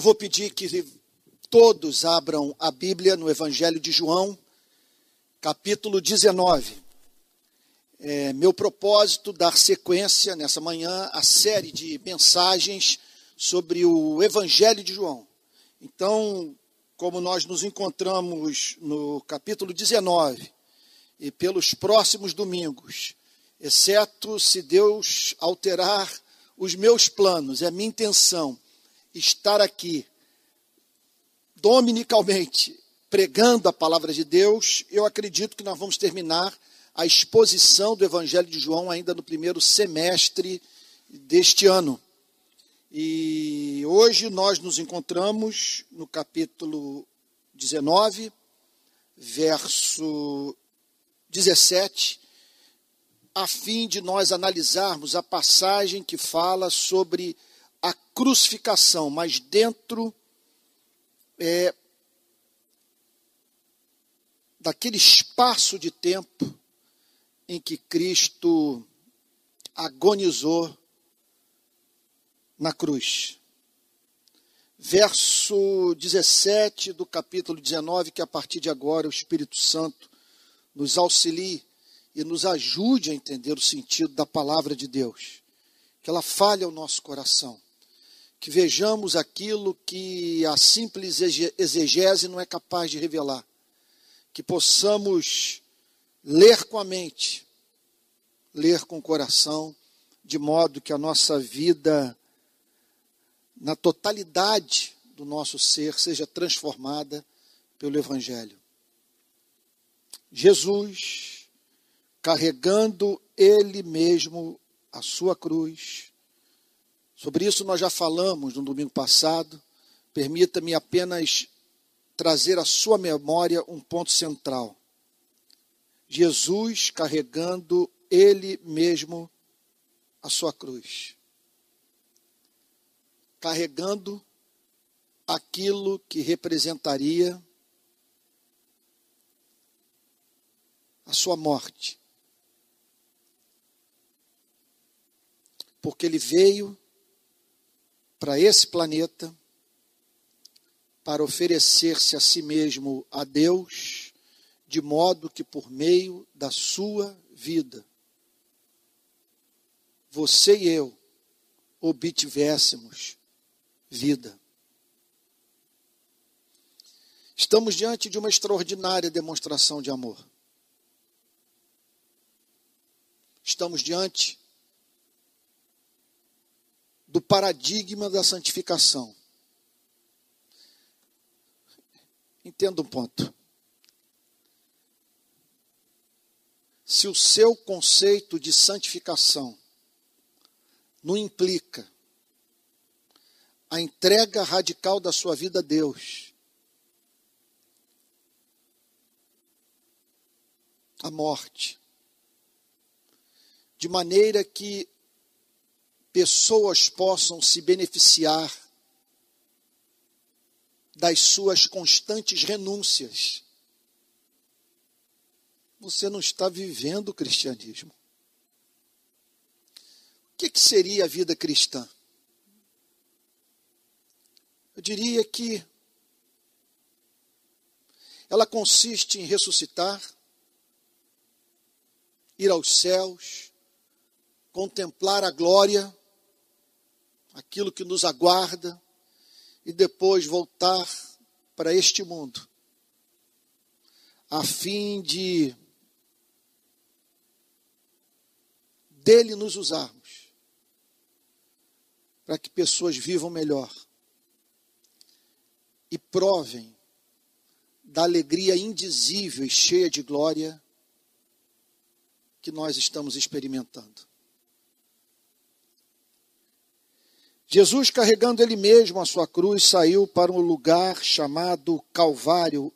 Eu vou pedir que todos abram a Bíblia no Evangelho de João, capítulo 19. É meu propósito dar sequência nessa manhã à série de mensagens sobre o Evangelho de João. Então, como nós nos encontramos no capítulo 19 e pelos próximos domingos, exceto se Deus alterar os meus planos, é a minha intenção estar aqui dominicalmente pregando a palavra de Deus, eu acredito que nós vamos terminar a exposição do Evangelho de João ainda no primeiro semestre deste ano. E hoje nós nos encontramos no capítulo 19, verso 17, a fim de nós analisarmos a passagem que fala sobre a crucificação, mas dentro é, daquele espaço de tempo em que Cristo agonizou na cruz. Verso 17 do capítulo 19, que a partir de agora o Espírito Santo nos auxilie e nos ajude a entender o sentido da palavra de Deus. Que ela fale ao nosso coração que vejamos aquilo que a simples exegese não é capaz de revelar, que possamos ler com a mente, ler com o coração, de modo que a nossa vida, na totalidade do nosso ser, seja transformada pelo Evangelho. Jesus, carregando Ele mesmo a sua cruz, Sobre isso nós já falamos no domingo passado. Permita-me apenas trazer à sua memória um ponto central. Jesus carregando ele mesmo a sua cruz. Carregando aquilo que representaria a sua morte. Porque ele veio para esse planeta para oferecer-se a si mesmo a Deus, de modo que por meio da sua vida, você e eu obtivéssemos vida. Estamos diante de uma extraordinária demonstração de amor. Estamos diante do paradigma da santificação. Entenda um ponto. Se o seu conceito de santificação não implica a entrega radical da sua vida a Deus, a morte, de maneira que pessoas possam se beneficiar das suas constantes renúncias. Você não está vivendo o cristianismo. O que, que seria a vida cristã? Eu diria que ela consiste em ressuscitar, ir aos céus, contemplar a glória aquilo que nos aguarda e depois voltar para este mundo, a fim de dele nos usarmos, para que pessoas vivam melhor e provem da alegria indizível e cheia de glória que nós estamos experimentando. Jesus, carregando ele mesmo a sua cruz, saiu para um lugar chamado Calvário,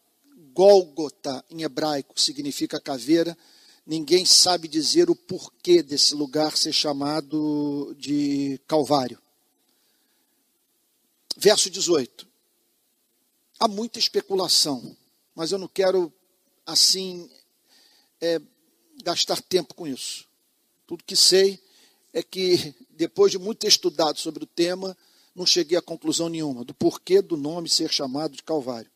Gólgota, em hebraico, significa caveira. Ninguém sabe dizer o porquê desse lugar ser chamado de Calvário. Verso 18. Há muita especulação, mas eu não quero, assim, é, gastar tempo com isso. Tudo que sei é que, depois de muito ter estudado sobre o tema, não cheguei a conclusão nenhuma do porquê do nome ser chamado de Calvário.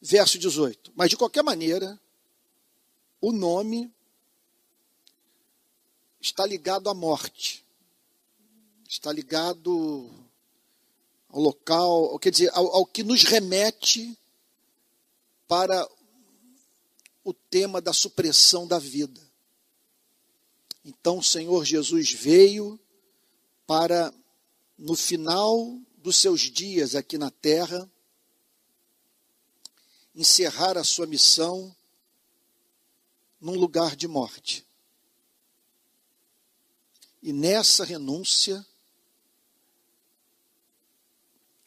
Verso 18. Mas, de qualquer maneira, o nome está ligado à morte, está ligado ao local, quer dizer, ao, ao que nos remete para o tema da supressão da vida. Então o Senhor Jesus veio para, no final dos seus dias aqui na terra, encerrar a sua missão num lugar de morte. E nessa renúncia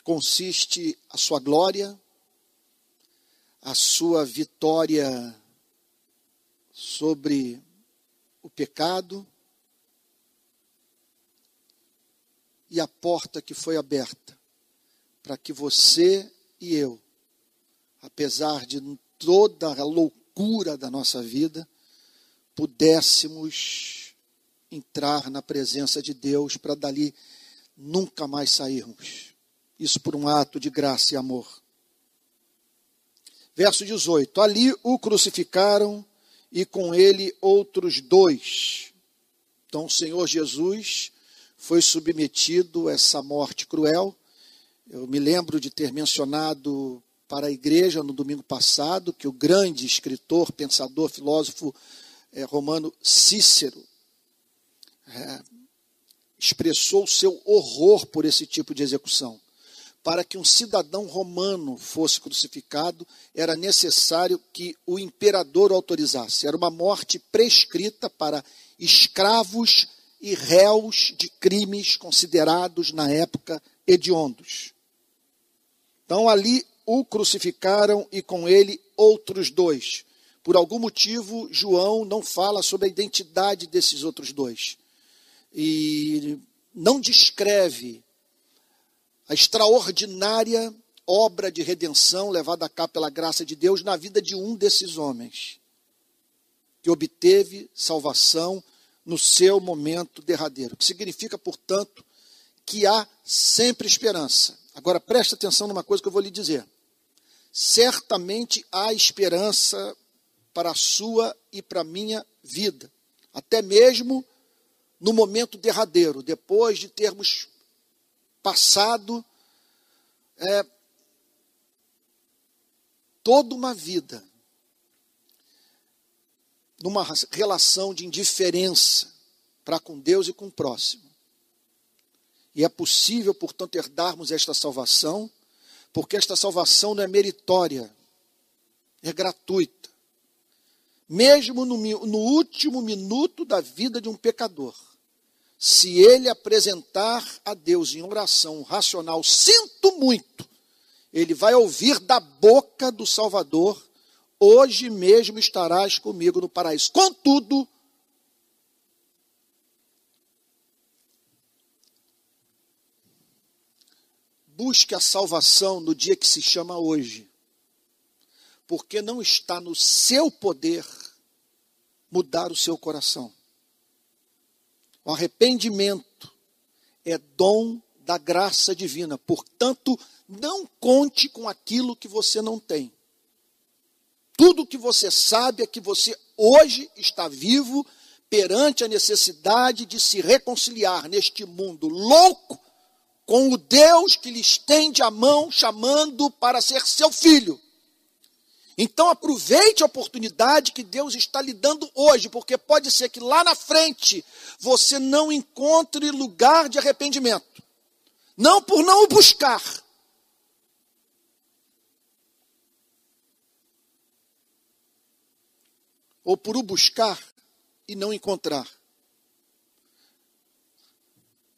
consiste a sua glória, a sua vitória sobre o pecado e a porta que foi aberta para que você e eu, apesar de toda a loucura da nossa vida, pudéssemos entrar na presença de Deus para dali nunca mais sairmos. Isso por um ato de graça e amor. Verso 18: Ali o crucificaram e com ele outros dois. Então o Senhor Jesus foi submetido a essa morte cruel. Eu me lembro de ter mencionado para a igreja no domingo passado que o grande escritor, pensador, filósofo é, romano Cícero é, expressou seu horror por esse tipo de execução para que um cidadão romano fosse crucificado, era necessário que o imperador autorizasse. Era uma morte prescrita para escravos e réus de crimes considerados na época hediondos. Então ali o crucificaram e com ele outros dois. Por algum motivo, João não fala sobre a identidade desses outros dois. E não descreve a extraordinária obra de redenção levada a cabo pela graça de Deus na vida de um desses homens, que obteve salvação no seu momento derradeiro. Que significa, portanto, que há sempre esperança. Agora preste atenção numa coisa que eu vou lhe dizer. Certamente há esperança para a sua e para a minha vida, até mesmo no momento derradeiro, depois de termos passado é, toda uma vida numa relação de indiferença para com Deus e com o próximo. E é possível, portanto, herdarmos esta salvação, porque esta salvação não é meritória, é gratuita. Mesmo no, no último minuto da vida de um pecador se ele apresentar a Deus em oração racional, sinto muito, ele vai ouvir da boca do Salvador: hoje mesmo estarás comigo no paraíso. Contudo, busque a salvação no dia que se chama hoje, porque não está no seu poder mudar o seu coração. O arrependimento é dom da graça divina. Portanto, não conte com aquilo que você não tem. Tudo que você sabe é que você hoje está vivo perante a necessidade de se reconciliar neste mundo louco com o Deus que lhe estende a mão chamando para ser seu filho. Então aproveite a oportunidade que Deus está lhe dando hoje, porque pode ser que lá na frente você não encontre lugar de arrependimento. Não por não o buscar. Ou por o buscar e não encontrar.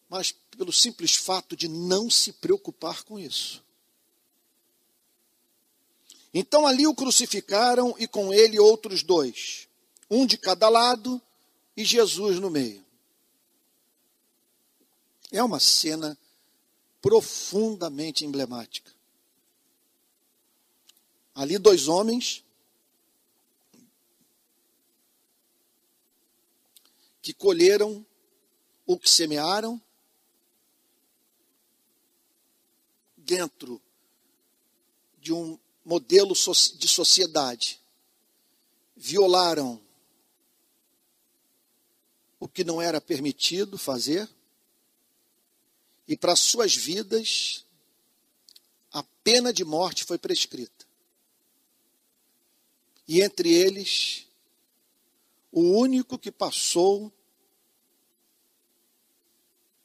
Mas pelo simples fato de não se preocupar com isso. Então ali o crucificaram e com ele outros dois, um de cada lado e Jesus no meio. É uma cena profundamente emblemática. Ali dois homens que colheram o que semearam dentro de um modelo de sociedade, violaram o que não era permitido fazer, e para suas vidas a pena de morte foi prescrita. E entre eles, o único que passou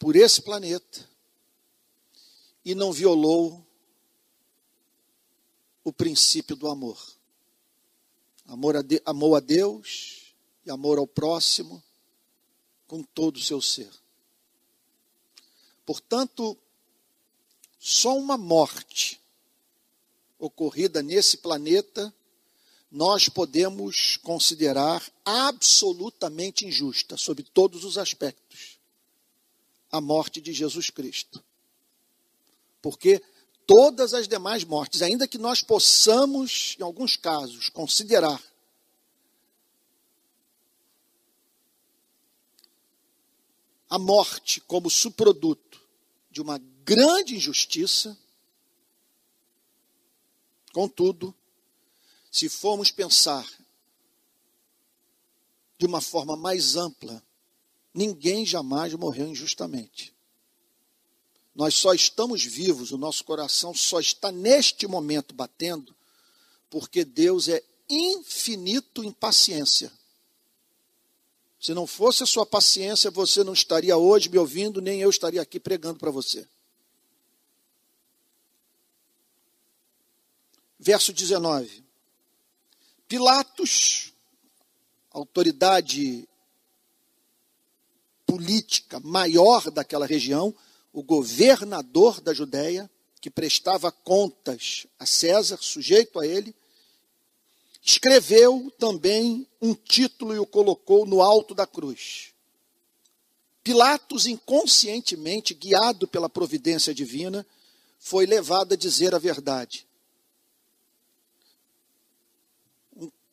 por esse planeta e não violou o princípio do amor. Amor a de, amou a Deus e amor ao próximo com todo o seu ser. Portanto, só uma morte ocorrida nesse planeta nós podemos considerar absolutamente injusta, sob todos os aspectos, a morte de Jesus Cristo. Porque todas as demais mortes, ainda que nós possamos, em alguns casos, considerar a morte como subproduto de uma grande injustiça, contudo, se formos pensar de uma forma mais ampla, ninguém jamais morreu injustamente. Nós só estamos vivos, o nosso coração só está neste momento batendo, porque Deus é infinito em paciência. Se não fosse a sua paciência, você não estaria hoje me ouvindo, nem eu estaria aqui pregando para você. Verso 19. Pilatos, autoridade política maior daquela região, o governador da Judéia, que prestava contas a César, sujeito a ele, escreveu também um título e o colocou no alto da cruz. Pilatos, inconscientemente, guiado pela providência divina, foi levado a dizer a verdade.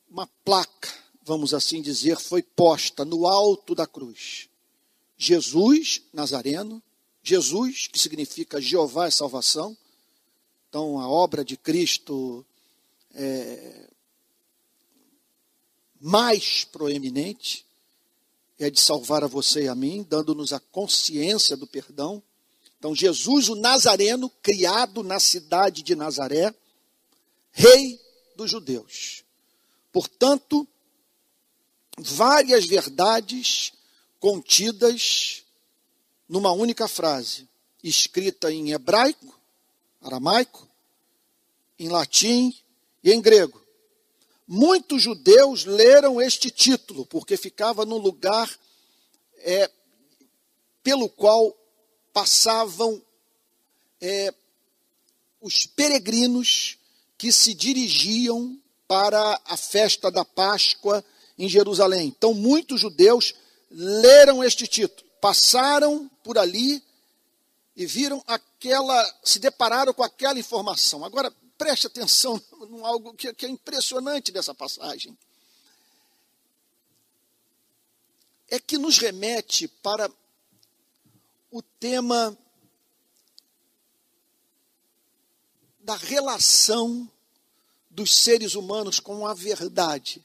Uma placa, vamos assim dizer, foi posta no alto da cruz. Jesus Nazareno, Jesus, que significa Jeová é salvação. Então, a obra de Cristo é mais proeminente é de salvar a você e a mim, dando-nos a consciência do perdão. Então, Jesus, o Nazareno, criado na cidade de Nazaré, rei dos judeus. Portanto, várias verdades contidas numa única frase, escrita em hebraico, aramaico, em latim e em grego. Muitos judeus leram este título, porque ficava no lugar é, pelo qual passavam é, os peregrinos que se dirigiam para a festa da Páscoa em Jerusalém. Então, muitos judeus leram este título passaram por ali e viram aquela, se depararam com aquela informação. Agora, preste atenção em algo que, que é impressionante dessa passagem. É que nos remete para o tema da relação dos seres humanos com a verdade.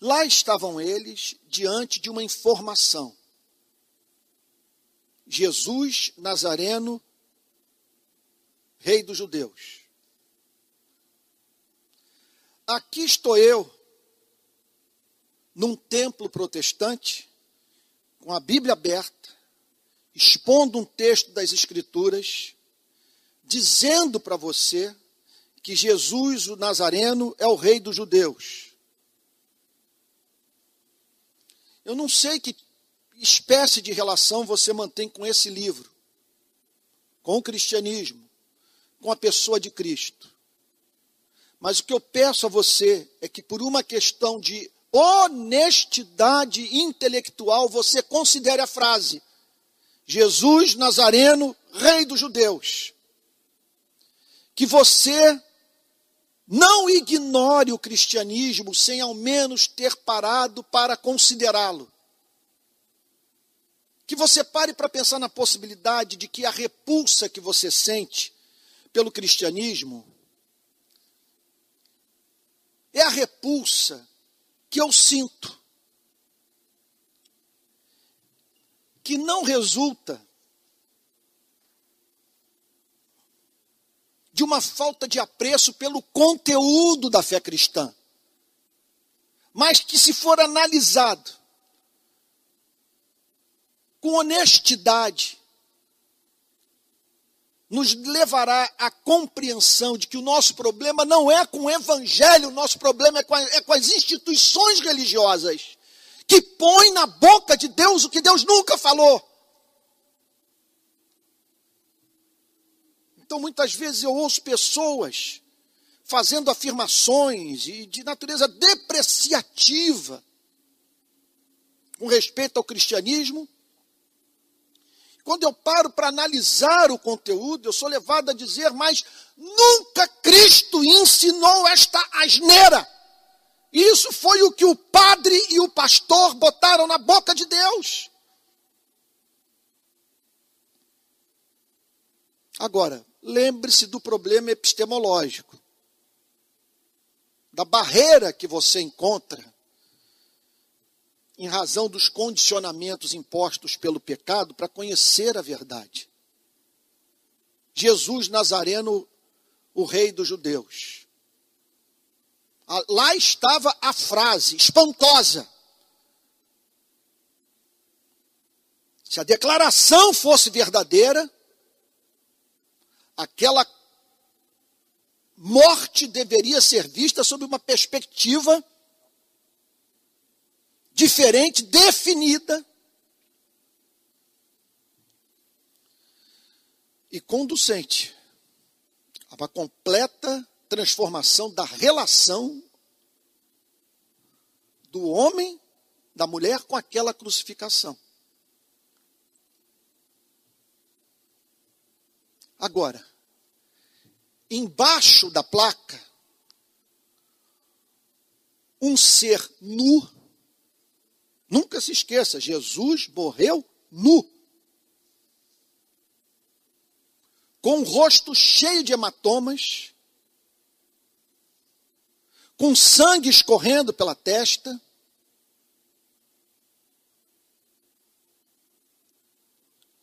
Lá estavam eles diante de uma informação. Jesus Nazareno, Rei dos Judeus. Aqui estou eu, num templo protestante, com a Bíblia aberta, expondo um texto das Escrituras, dizendo para você que Jesus, o Nazareno, é o Rei dos Judeus. Eu não sei que espécie de relação você mantém com esse livro, com o cristianismo, com a pessoa de Cristo. Mas o que eu peço a você é que, por uma questão de honestidade intelectual, você considere a frase: Jesus Nazareno, Rei dos Judeus. Que você Não ignore o cristianismo sem ao menos ter parado para considerá-lo. Que você pare para pensar na possibilidade de que a repulsa que você sente pelo cristianismo é a repulsa que eu sinto, que não resulta de uma falta de apreço pelo conteúdo da fé cristã, mas que, se for analisado com honestidade, nos levará à compreensão de que o nosso problema não é com o evangelho, o nosso problema é com, a, é com as instituições religiosas, que põem na boca de Deus o que Deus nunca falou. Então, muitas vezes eu ouço pessoas fazendo afirmações de natureza depreciativa com respeito ao cristianismo. Quando eu paro para analisar o conteúdo, eu sou levado a dizer, mas nunca Cristo ensinou esta asneira. Isso foi o que o padre e o pastor botaram na boca de Deus. Agora, lembre-se do problema epistemológico, da barreira que você encontra em razão dos condicionamentos impostos pelo pecado para conhecer a verdade. Jesus Nazareno, o rei dos judeus. Lá estava a frase espantosa. Se a declaração fosse verdadeira, aquela morte deveria ser vista sob uma perspectiva diferente, definida e conducente a uma completa transformação da relação do homem, da mulher com aquela crucificação. Agora, embaixo da placa, um ser nu. Nunca se esqueça, Jesus morreu nu. Com o rosto cheio de hematomas, com sangue escorrendo pela testa,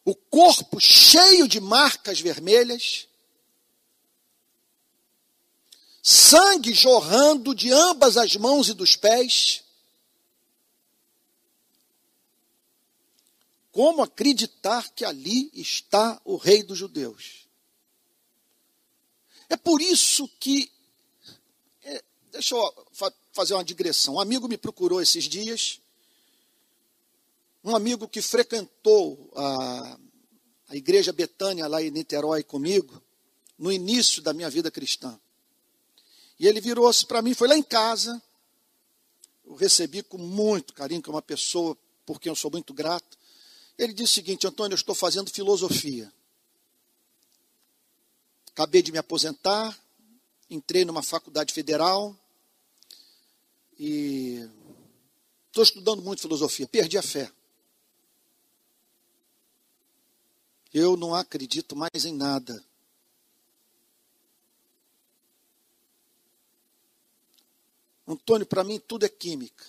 o corpo cheio de marcas vermelhas, sangue jorrando de ambas as mãos e dos pés. Como acreditar que ali está o rei dos judeus? É por isso que. É, deixa eu fa fazer uma digressão. Um amigo me procurou esses dias. Um amigo que frequentou a, a igreja Betânia lá em Niterói comigo, no início da minha vida cristã. E ele virou-se para mim, foi lá em casa. Eu recebi com muito carinho, que é uma pessoa por quem eu sou muito grato. Ele disse o seguinte: Antônio, eu estou fazendo filosofia. Acabei de me aposentar, entrei numa faculdade federal e estou estudando muito filosofia. Perdi a fé. Eu não acredito mais em nada. Antônio, para mim tudo é química.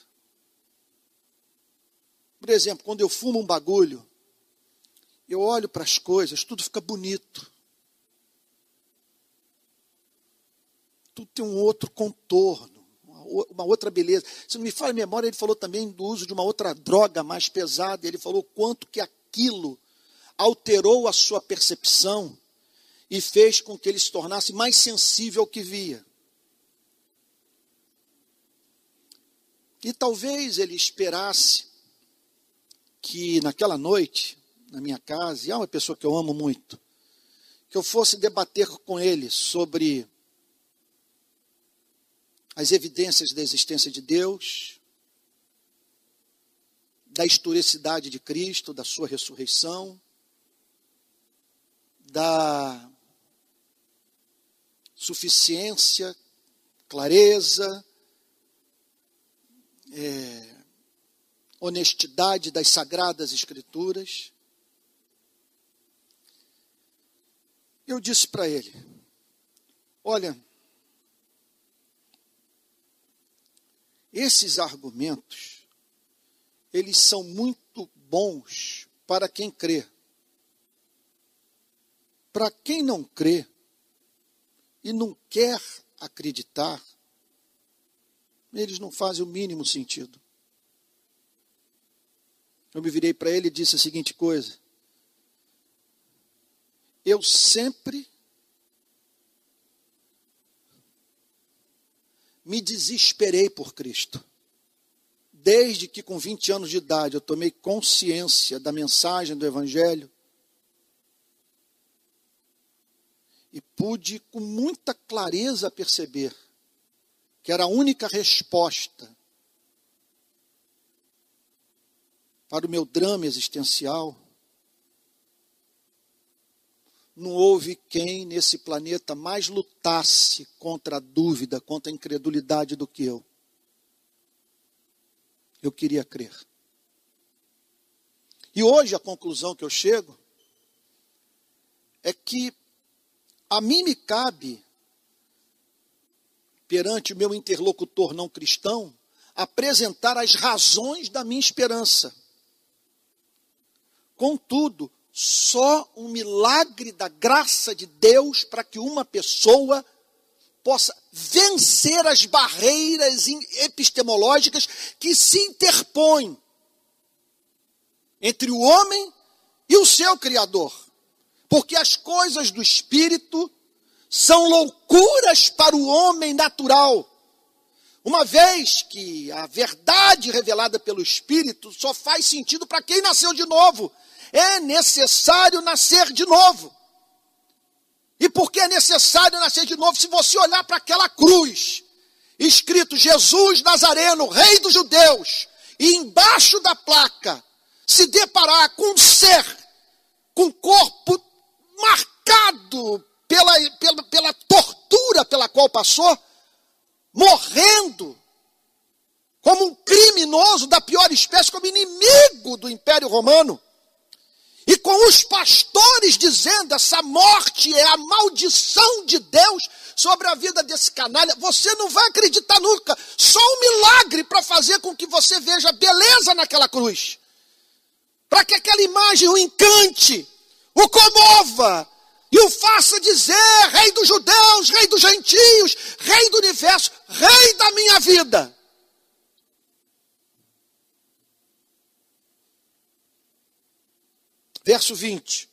Por exemplo, quando eu fumo um bagulho, eu olho para as coisas, tudo fica bonito. Tudo tem um outro contorno, uma outra beleza. Se não me fala a memória, ele falou também do uso de uma outra droga mais pesada. Ele falou quanto que aquilo alterou a sua percepção e fez com que ele se tornasse mais sensível ao que via. E talvez ele esperasse que naquela noite, na minha casa, e é uma pessoa que eu amo muito, que eu fosse debater com ele sobre as evidências da existência de Deus, da historicidade de Cristo, da sua ressurreição, da suficiência clareza, é, honestidade das sagradas escrituras. Eu disse para ele: Olha, esses argumentos, eles são muito bons para quem crê. Para quem não crê e não quer acreditar, eles não fazem o mínimo sentido. Eu me virei para ele e disse a seguinte coisa: Eu sempre me desesperei por Cristo. Desde que com 20 anos de idade eu tomei consciência da mensagem do Evangelho e pude com muita clareza perceber que era a única resposta para o meu drama existencial, não houve quem nesse planeta mais lutasse contra a dúvida, contra a incredulidade do que eu. Eu queria crer. E hoje a conclusão que eu chego é que a mim me cabe, perante o meu interlocutor não cristão, apresentar as razões da minha esperança. Contudo, só um milagre da graça de Deus para que uma pessoa possa vencer as barreiras epistemológicas que se interpõem entre o homem e o seu Criador. Porque as coisas do Espírito são loucuras para o homem natural. Uma vez que a verdade revelada pelo Espírito só faz sentido para quem nasceu de novo é necessário nascer de novo. E por que é necessário nascer de novo? Se você olhar para aquela cruz, escrito Jesus Nazareno, Rei dos Judeus, e embaixo da placa se deparar com um ser com corpo marcado pela, pela, pela tortura pela qual passou, morrendo como um criminoso da pior espécie, como inimigo do Império Romano e com os pastores dizendo: essa morte é a maldição de Deus sobre a vida desse canalha, você não vai acreditar nunca. Só um milagre para fazer com que você veja beleza naquela cruz. Para que aquela imagem o encante, o comova e o faça dizer: Rei dos judeus, Rei dos gentios, Rei do universo, Rei da minha vida. Verso 20.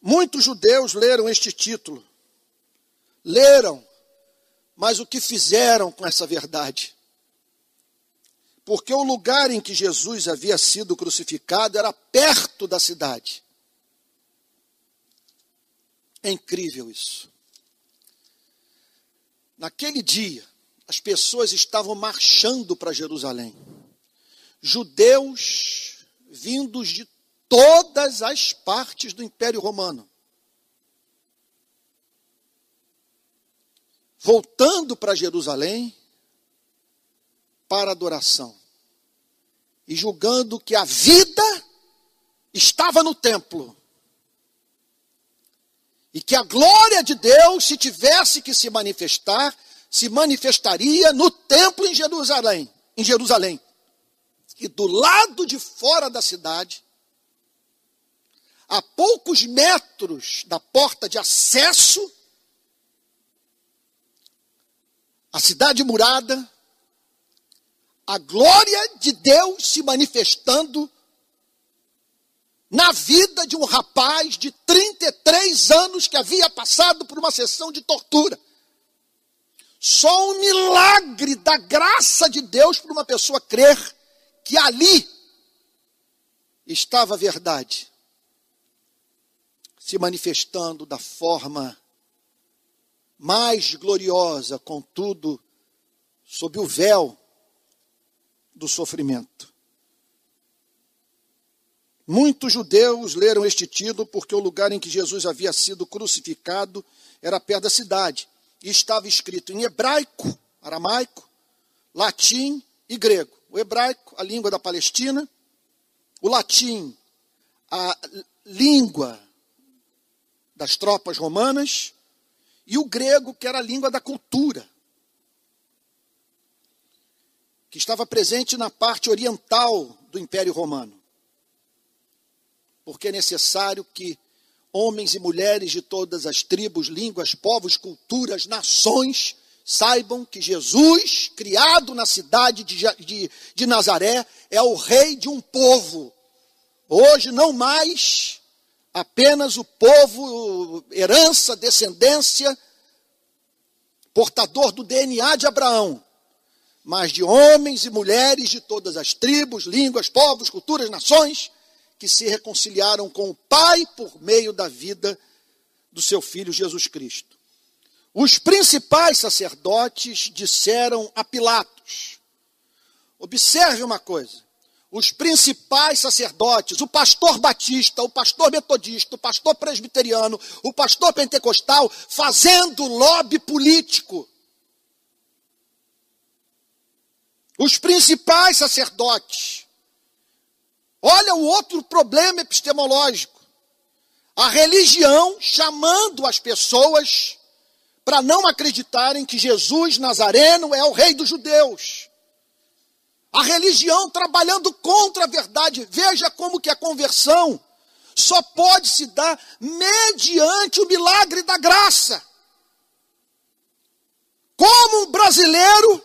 Muitos judeus leram este título. Leram, mas o que fizeram com essa verdade? Porque o lugar em que Jesus havia sido crucificado era perto da cidade. É incrível isso. Naquele dia, as pessoas estavam marchando para Jerusalém. Judeus vindos de todas as partes do Império Romano. Voltando para Jerusalém para adoração e julgando que a vida estava no templo e que a glória de Deus, se tivesse que se manifestar, se manifestaria no templo em Jerusalém, em Jerusalém. E do lado de fora da cidade a poucos metros da porta de acesso à cidade murada, a glória de Deus se manifestando na vida de um rapaz de 33 anos que havia passado por uma sessão de tortura. Só um milagre da graça de Deus para uma pessoa crer que ali estava a verdade se manifestando da forma mais gloriosa, contudo, sob o véu do sofrimento. Muitos judeus leram este título porque o lugar em que Jesus havia sido crucificado era perto da cidade e estava escrito em hebraico aramaico, latim e grego. O hebraico, a língua da Palestina, o latim, a língua das tropas romanas, e o grego, que era a língua da cultura, que estava presente na parte oriental do Império Romano. Porque é necessário que homens e mulheres de todas as tribos, línguas, povos, culturas, nações, saibam que Jesus, criado na cidade de, de, de Nazaré, é o rei de um povo. Hoje, não mais apenas o povo, herança, descendência, portador do DNA de Abraão, mas de homens e mulheres de todas as tribos, línguas, povos, culturas, nações, que se reconciliaram com o Pai por meio da vida do seu Filho Jesus Cristo. Os principais sacerdotes disseram a Pilatos: observe uma coisa, os principais sacerdotes, o pastor batista, o pastor metodista, o pastor presbiteriano, o pastor pentecostal, fazendo lobby político. Os principais sacerdotes. Olha o outro problema epistemológico. A religião chamando as pessoas para não acreditarem que Jesus Nazareno é o rei dos judeus. A religião trabalhando contra a verdade. Veja como que a conversão só pode se dar mediante o milagre da graça. Como um brasileiro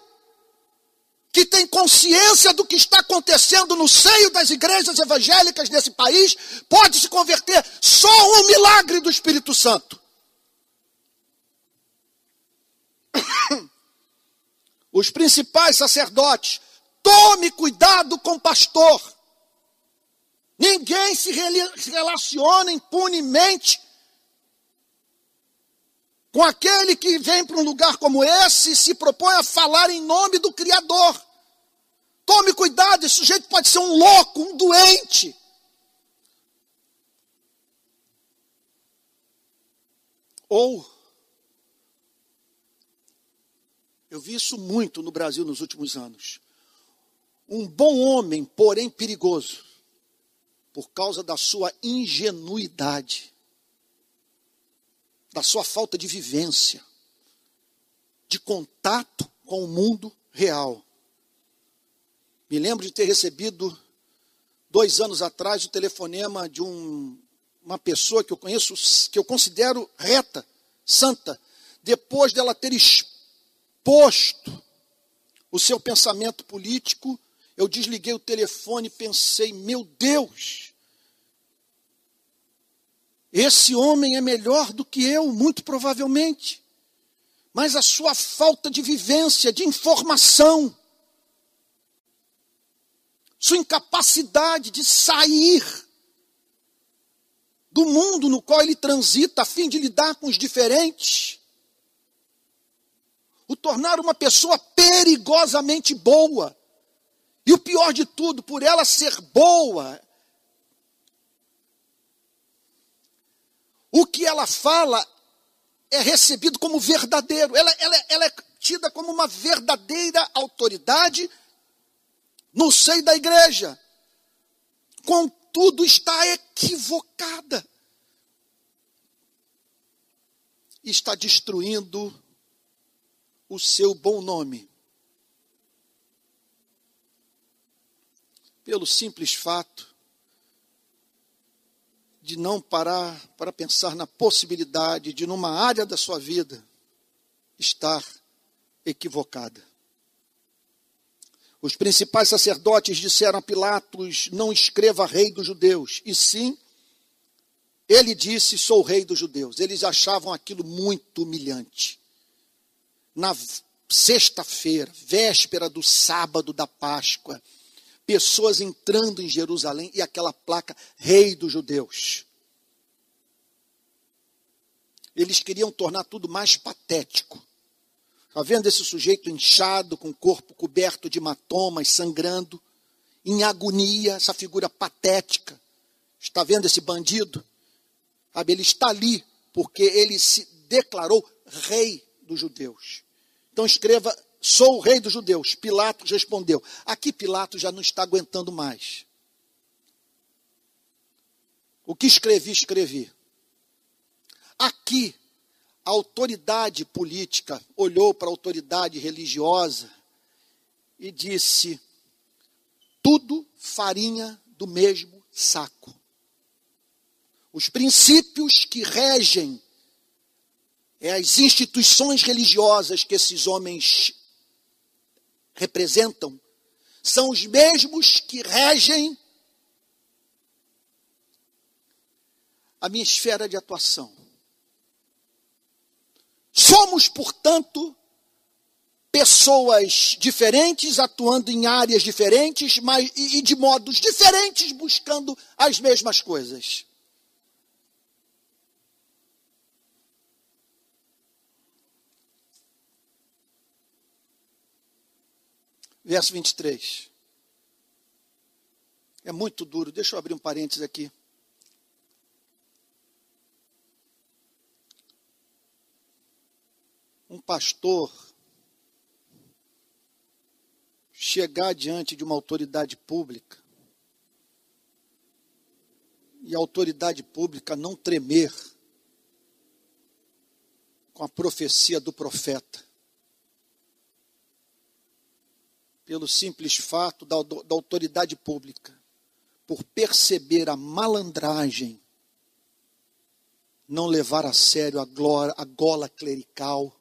que tem consciência do que está acontecendo no seio das igrejas evangélicas desse país, pode se converter só um milagre do Espírito Santo. Os principais sacerdotes, tome cuidado com o pastor. Ninguém se relaciona impunemente com aquele que vem para um lugar como esse e se propõe a falar em nome do Criador. Tome cuidado, esse sujeito pode ser um louco, um doente. Ou Eu vi isso muito no Brasil nos últimos anos. Um bom homem, porém perigoso, por causa da sua ingenuidade, da sua falta de vivência, de contato com o mundo real. Me lembro de ter recebido, dois anos atrás, o telefonema de um, uma pessoa que eu conheço, que eu considero reta, santa, depois dela ter exposto posto o seu pensamento político, eu desliguei o telefone e pensei: meu Deus, esse homem é melhor do que eu, muito provavelmente, mas a sua falta de vivência, de informação, sua incapacidade de sair do mundo no qual ele transita a fim de lidar com os diferentes, o tornar uma pessoa perigosamente boa. E o pior de tudo, por ela ser boa, o que ela fala é recebido como verdadeiro. Ela, ela, ela é tida como uma verdadeira autoridade no seio da igreja. Contudo, está equivocada. Está destruindo o seu bom nome. Pelo simples fato de não parar para pensar na possibilidade de, numa área da sua vida, estar equivocada. Os principais sacerdotes disseram a Pilatos: Não escreva rei dos judeus, e sim, ele disse: Sou rei dos judeus. Eles achavam aquilo muito humilhante na sexta-feira, véspera do sábado da Páscoa, pessoas entrando em Jerusalém e aquela placa Rei dos Judeus. Eles queriam tornar tudo mais patético. Está vendo esse sujeito inchado, com o corpo coberto de hematomas, sangrando, em agonia, essa figura patética. Está vendo esse bandido? Ele está ali porque ele se declarou rei dos judeus. Então escreva Sou o rei dos judeus. Pilatos respondeu. Aqui Pilatos já não está aguentando mais. O que escrevi, escrevi. Aqui, a autoridade política olhou para a autoridade religiosa e disse: tudo farinha do mesmo saco. Os princípios que regem é as instituições religiosas que esses homens representam são os mesmos que regem a minha esfera de atuação. Somos, portanto, pessoas diferentes, atuando em áreas diferentes, mas e, de modos diferentes, buscando as mesmas coisas. Verso 23. É muito duro. Deixa eu abrir um parênteses aqui. Um pastor chegar diante de uma autoridade pública e a autoridade pública não tremer com a profecia do profeta. Pelo simples fato da, da autoridade pública, por perceber a malandragem, não levar a sério a, glória, a gola clerical,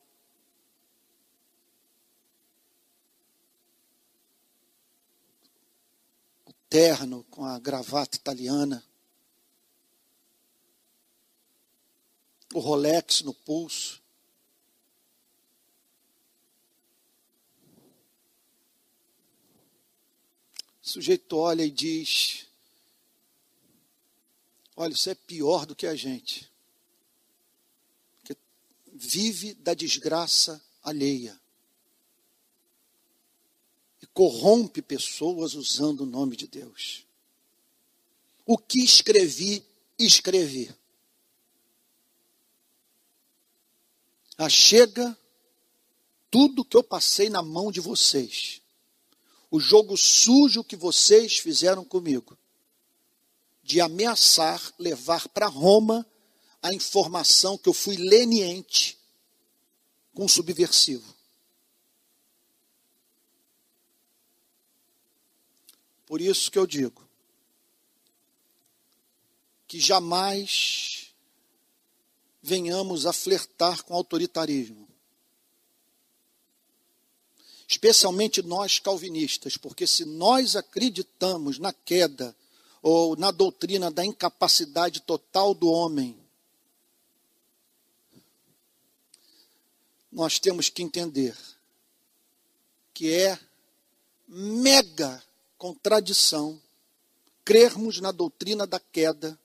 terno com a gravata italiana, o Rolex no pulso. O sujeito olha e diz: Olha, isso é pior do que a gente. Que vive da desgraça alheia corrompe pessoas usando o nome de Deus. O que escrevi, escrevi. Achega tudo que eu passei na mão de vocês. O jogo sujo que vocês fizeram comigo. De ameaçar levar para Roma a informação que eu fui leniente com o subversivo. Por isso que eu digo que jamais venhamos a flertar com autoritarismo. Especialmente nós calvinistas, porque se nós acreditamos na queda ou na doutrina da incapacidade total do homem, nós temos que entender que é mega contradição crermos na doutrina da queda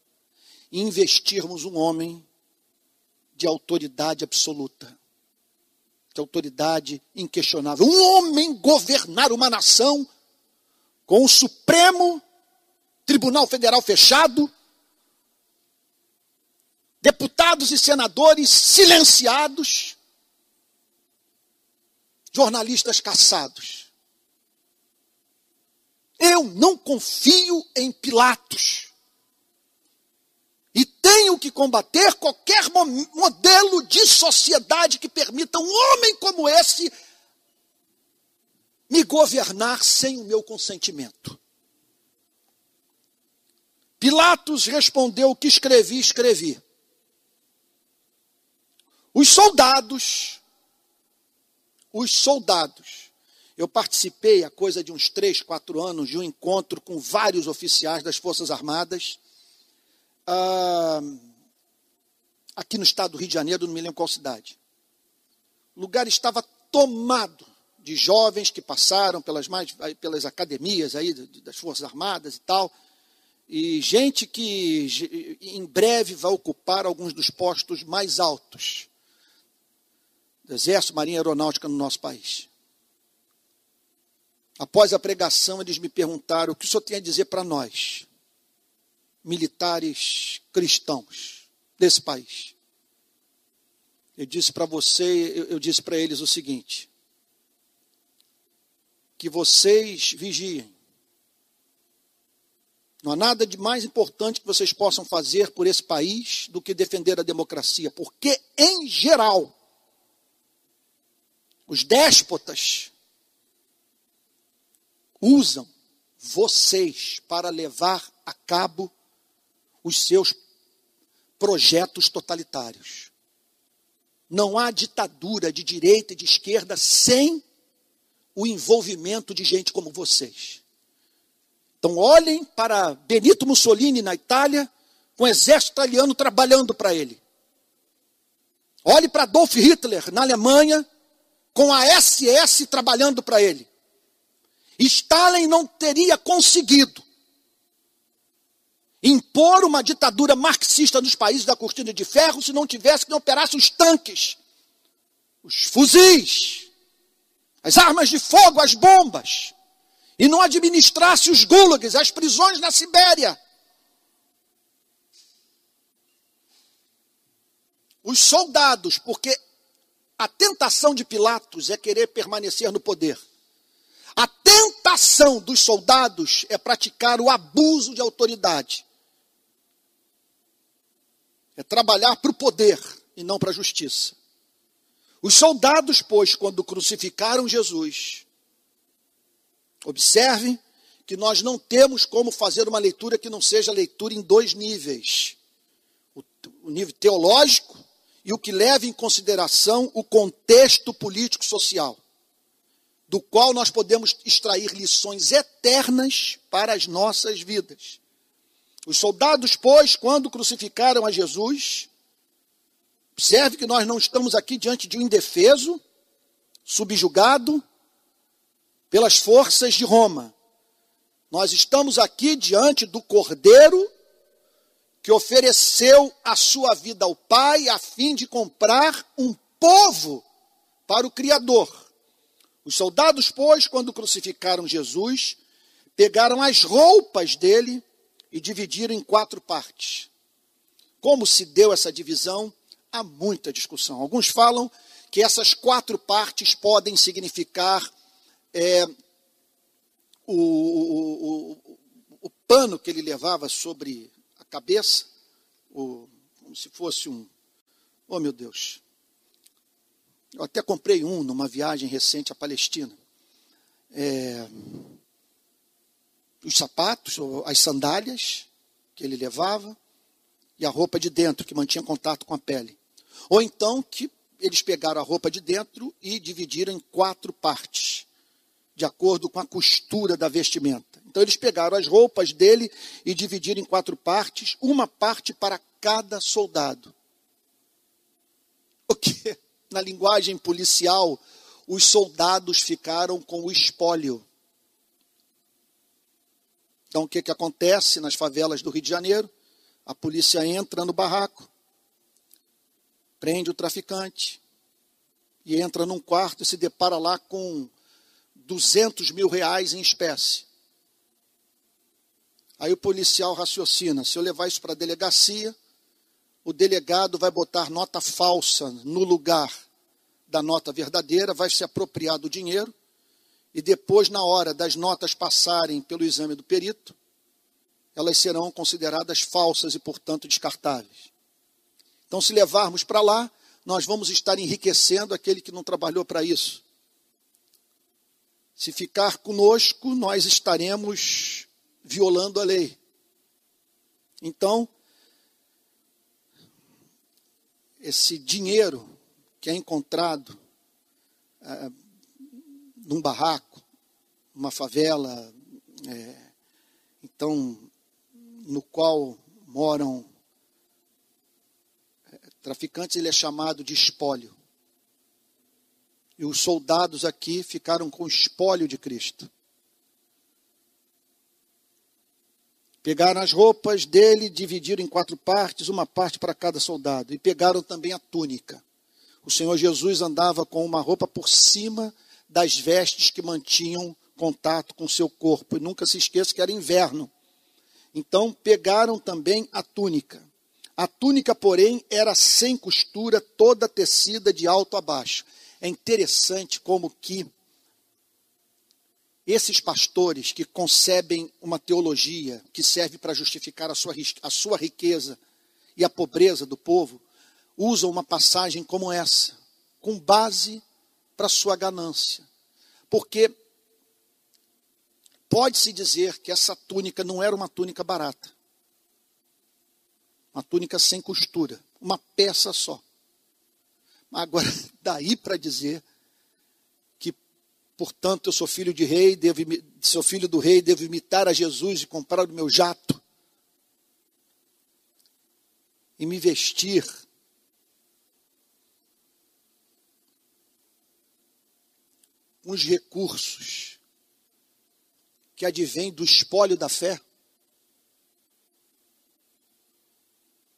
e investirmos um homem de autoridade absoluta, de autoridade inquestionável. Um homem governar uma nação com o Supremo Tribunal Federal fechado, deputados e senadores silenciados, jornalistas caçados. Eu não confio em Pilatos. E tenho que combater qualquer modelo de sociedade que permita um homem como esse me governar sem o meu consentimento. Pilatos respondeu: O que escrevi, escrevi. Os soldados, os soldados, eu participei, há coisa de uns três, quatro anos, de um encontro com vários oficiais das Forças Armadas, ah, aqui no estado do Rio de Janeiro, não me lembro qual cidade. O lugar estava tomado de jovens que passaram pelas, mais, pelas academias aí das Forças Armadas e tal, e gente que em breve vai ocupar alguns dos postos mais altos do Exército, Marinha Aeronáutica no nosso país. Após a pregação, eles me perguntaram o que o senhor tem a dizer para nós, militares cristãos desse país. Eu disse para você, eu, eu disse para eles o seguinte: que vocês vigiem. Não há nada de mais importante que vocês possam fazer por esse país do que defender a democracia, porque, em geral, os déspotas usam vocês para levar a cabo os seus projetos totalitários. Não há ditadura de direita e de esquerda sem o envolvimento de gente como vocês. Então, olhem para Benito Mussolini na Itália, com o exército italiano trabalhando para ele. Olhe para Adolf Hitler na Alemanha, com a SS trabalhando para ele. Stalin não teria conseguido impor uma ditadura marxista nos países da cortina de ferro se não tivesse que operasse os tanques, os fuzis, as armas de fogo, as bombas, e não administrasse os gulags, as prisões na Sibéria. Os soldados, porque a tentação de Pilatos é querer permanecer no poder. A tentação dos soldados é praticar o abuso de autoridade. É trabalhar para o poder e não para a justiça. Os soldados, pois, quando crucificaram Jesus, observe que nós não temos como fazer uma leitura que não seja leitura em dois níveis: o, o nível teológico e o que leva em consideração o contexto político-social do qual nós podemos extrair lições eternas para as nossas vidas. Os soldados, pois, quando crucificaram a Jesus, observe que nós não estamos aqui diante de um indefeso, subjugado pelas forças de Roma. Nós estamos aqui diante do Cordeiro que ofereceu a sua vida ao Pai a fim de comprar um povo para o Criador. Os soldados, pois, quando crucificaram Jesus, pegaram as roupas dele e dividiram em quatro partes. Como se deu essa divisão? Há muita discussão. Alguns falam que essas quatro partes podem significar é, o, o, o, o, pano que ele levava sobre a cabeça, como se fosse um. Oh, meu Deus! Eu até comprei um numa viagem recente à Palestina. É, os sapatos, as sandálias que ele levava e a roupa de dentro, que mantinha contato com a pele. Ou então que eles pegaram a roupa de dentro e dividiram em quatro partes, de acordo com a costura da vestimenta. Então eles pegaram as roupas dele e dividiram em quatro partes, uma parte para cada soldado. O que na linguagem policial, os soldados ficaram com o espólio. Então, o que, que acontece nas favelas do Rio de Janeiro? A polícia entra no barraco, prende o traficante e entra num quarto e se depara lá com 200 mil reais em espécie. Aí o policial raciocina: se eu levar isso para a delegacia, o delegado vai botar nota falsa no lugar da nota verdadeira, vai se apropriar do dinheiro e depois, na hora das notas passarem pelo exame do perito, elas serão consideradas falsas e, portanto, descartáveis. Então, se levarmos para lá, nós vamos estar enriquecendo aquele que não trabalhou para isso. Se ficar conosco, nós estaremos violando a lei. Então, esse dinheiro que é encontrado é, num barraco, numa favela, é, então, no qual moram é, traficantes, ele é chamado de espólio. E os soldados aqui ficaram com o espólio de Cristo. Pegaram as roupas dele, dividiram em quatro partes, uma parte para cada soldado. E pegaram também a túnica. O Senhor Jesus andava com uma roupa por cima das vestes que mantinham contato com seu corpo. E nunca se esqueça que era inverno. Então pegaram também a túnica. A túnica, porém, era sem costura, toda tecida de alto a baixo. É interessante como que esses pastores que concebem uma teologia que serve para justificar a sua, a sua riqueza e a pobreza do povo, usam uma passagem como essa, com base para sua ganância. Porque pode-se dizer que essa túnica não era uma túnica barata. Uma túnica sem costura, uma peça só. Agora, daí para dizer que, portanto, eu sou filho de rei, devo, sou filho do rei, devo imitar a Jesus e comprar o meu jato e me vestir os recursos que advêm do espólio da fé.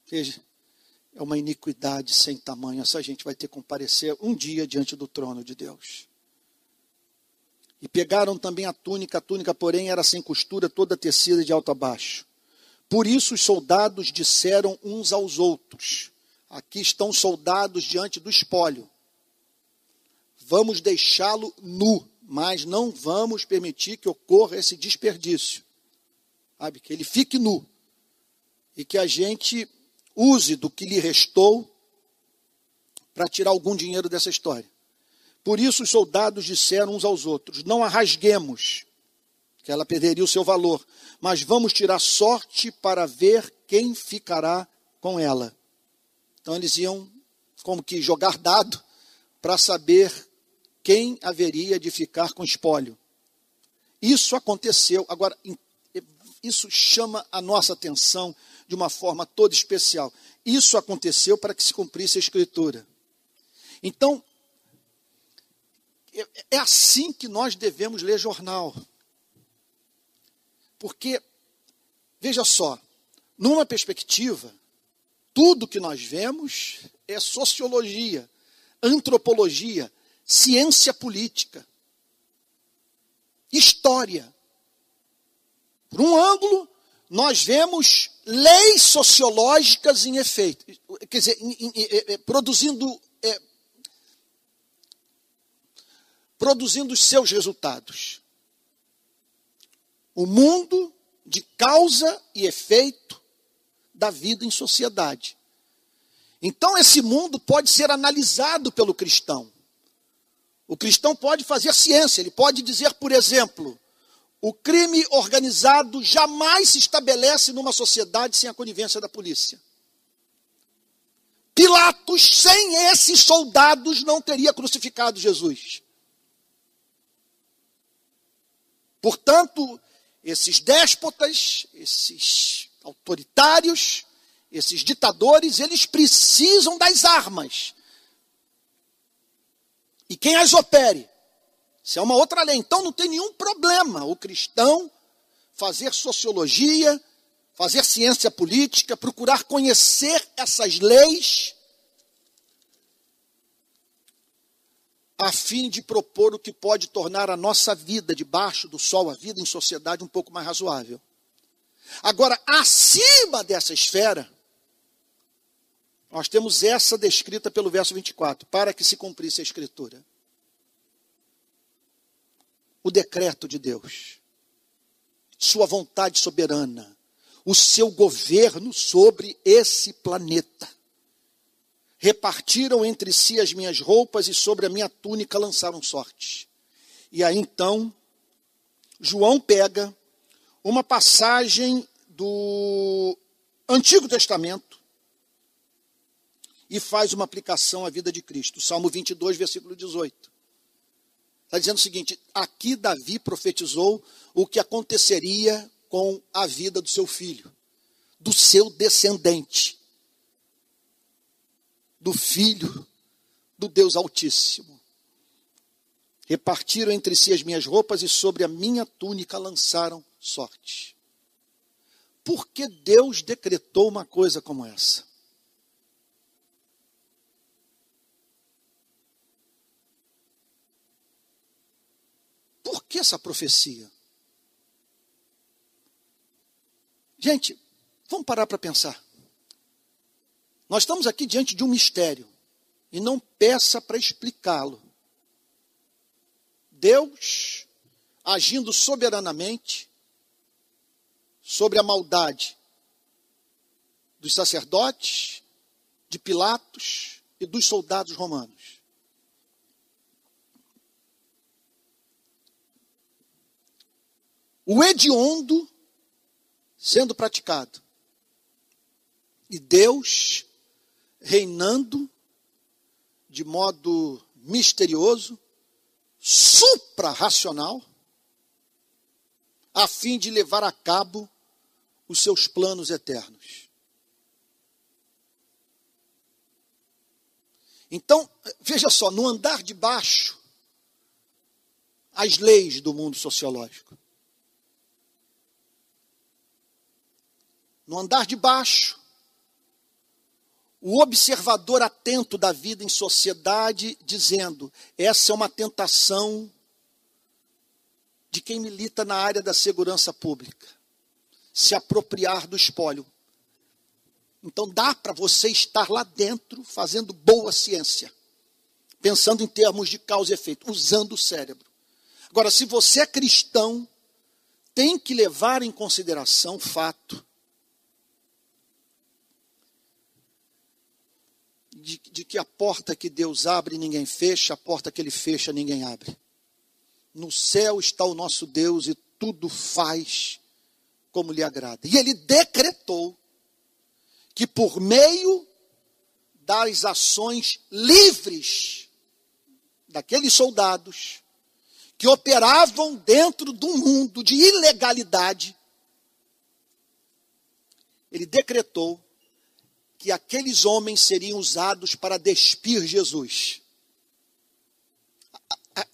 Veja, é uma iniquidade sem tamanho. Essa gente vai ter que comparecer um dia diante do trono de Deus. E pegaram também a túnica, a túnica, porém, era sem costura, toda tecida de alto a baixo. Por isso os soldados disseram uns aos outros: Aqui estão soldados diante do espólio vamos deixá-lo nu, mas não vamos permitir que ocorra esse desperdício. Sabe? Que ele fique nu. E que a gente use do que lhe restou para tirar algum dinheiro dessa história. Por isso os soldados disseram uns aos outros: Não a rasguemos, que ela perderia o seu valor, mas vamos tirar sorte para ver quem ficará com ela. Então eles iam como que jogar dado para saber quem haveria de ficar com espólio? Isso aconteceu. Agora, isso chama a nossa atenção de uma forma toda especial. Isso aconteceu para que se cumprisse a Escritura. Então, é, é assim que nós devemos ler jornal. Porque, veja só, numa perspectiva, tudo que nós vemos é sociologia, antropologia, ciência política, história. Por um ângulo, nós vemos leis sociológicas em efeito, quer dizer, em, em, produzindo, é, produzindo os seus resultados. O mundo de causa e efeito da vida em sociedade. Então, esse mundo pode ser analisado pelo cristão. O cristão pode fazer ciência, ele pode dizer, por exemplo, o crime organizado jamais se estabelece numa sociedade sem a conivência da polícia. Pilatos, sem esses soldados, não teria crucificado Jesus. Portanto, esses déspotas, esses autoritários, esses ditadores, eles precisam das armas e quem as opere. Isso é uma outra lei. Então não tem nenhum problema o cristão fazer sociologia, fazer ciência política, procurar conhecer essas leis, a fim de propor o que pode tornar a nossa vida debaixo do sol, a vida em sociedade, um pouco mais razoável. Agora, acima dessa esfera, nós temos essa descrita pelo verso 24, para que se cumprisse a escritura. O decreto de Deus, sua vontade soberana, o seu governo sobre esse planeta. Repartiram entre si as minhas roupas e sobre a minha túnica lançaram sorte. E aí então, João pega uma passagem do Antigo Testamento, e faz uma aplicação à vida de Cristo. Salmo 22, versículo 18. Está dizendo o seguinte: aqui Davi profetizou o que aconteceria com a vida do seu filho, do seu descendente, do filho do Deus Altíssimo. Repartiram entre si as minhas roupas e sobre a minha túnica lançaram sorte. Por que Deus decretou uma coisa como essa? Por que essa profecia? Gente, vamos parar para pensar. Nós estamos aqui diante de um mistério. E não peça para explicá-lo. Deus agindo soberanamente sobre a maldade dos sacerdotes, de Pilatos e dos soldados romanos. O hediondo sendo praticado. E Deus reinando de modo misterioso, supra-racional, a fim de levar a cabo os seus planos eternos. Então, veja só, no andar de baixo, as leis do mundo sociológico. No andar de baixo, o observador atento da vida em sociedade, dizendo: essa é uma tentação de quem milita na área da segurança pública se apropriar do espólio. Então dá para você estar lá dentro fazendo boa ciência, pensando em termos de causa e efeito, usando o cérebro. Agora, se você é cristão, tem que levar em consideração o fato de, de que a porta que Deus abre ninguém fecha, a porta que Ele fecha ninguém abre. No céu está o nosso Deus e tudo faz como lhe agrada. E ele decretou que por meio das ações livres daqueles soldados que operavam dentro do mundo de ilegalidade, ele decretou que aqueles homens seriam usados para despir Jesus. A, a,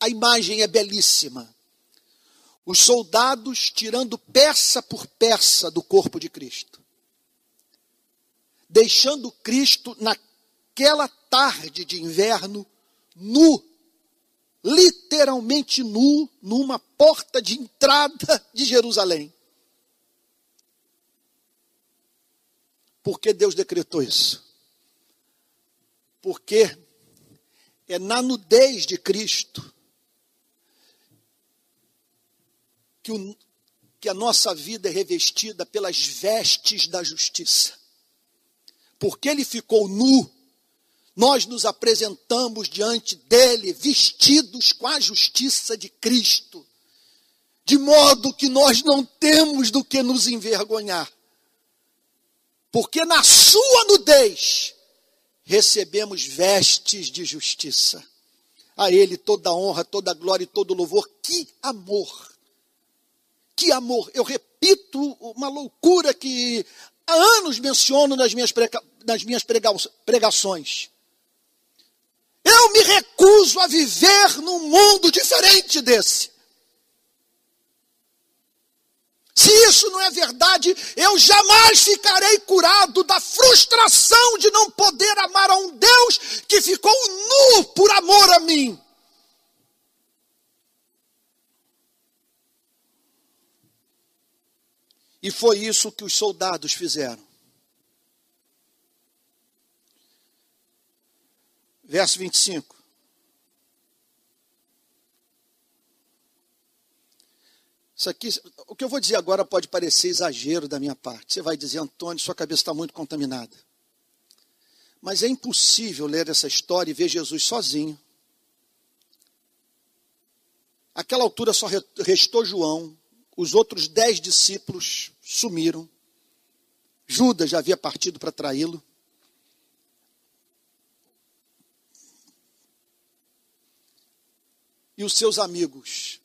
a imagem é belíssima os soldados tirando peça por peça do corpo de Cristo, deixando Cristo naquela tarde de inverno nu, literalmente nu, numa porta de entrada de Jerusalém. Por que Deus decretou isso? Porque é na nudez de Cristo que, o, que a nossa vida é revestida pelas vestes da justiça. Porque ele ficou nu, nós nos apresentamos diante dele vestidos com a justiça de Cristo, de modo que nós não temos do que nos envergonhar. Porque na sua nudez recebemos vestes de justiça. A Ele toda a honra, toda a glória e todo o louvor. Que amor! Que amor! Eu repito uma loucura que há anos menciono nas minhas, prega, nas minhas prega, pregações. Eu me recuso a viver num mundo diferente desse. Se isso não é verdade, eu jamais ficarei curado da frustração de não poder amar a um Deus que ficou nu por amor a mim. E foi isso que os soldados fizeram. Verso 25. Isso aqui, o que eu vou dizer agora pode parecer exagero da minha parte. Você vai dizer, Antônio, sua cabeça está muito contaminada. Mas é impossível ler essa história e ver Jesus sozinho. Aquela altura só restou João, os outros dez discípulos sumiram. Judas já havia partido para traí-lo. E os seus amigos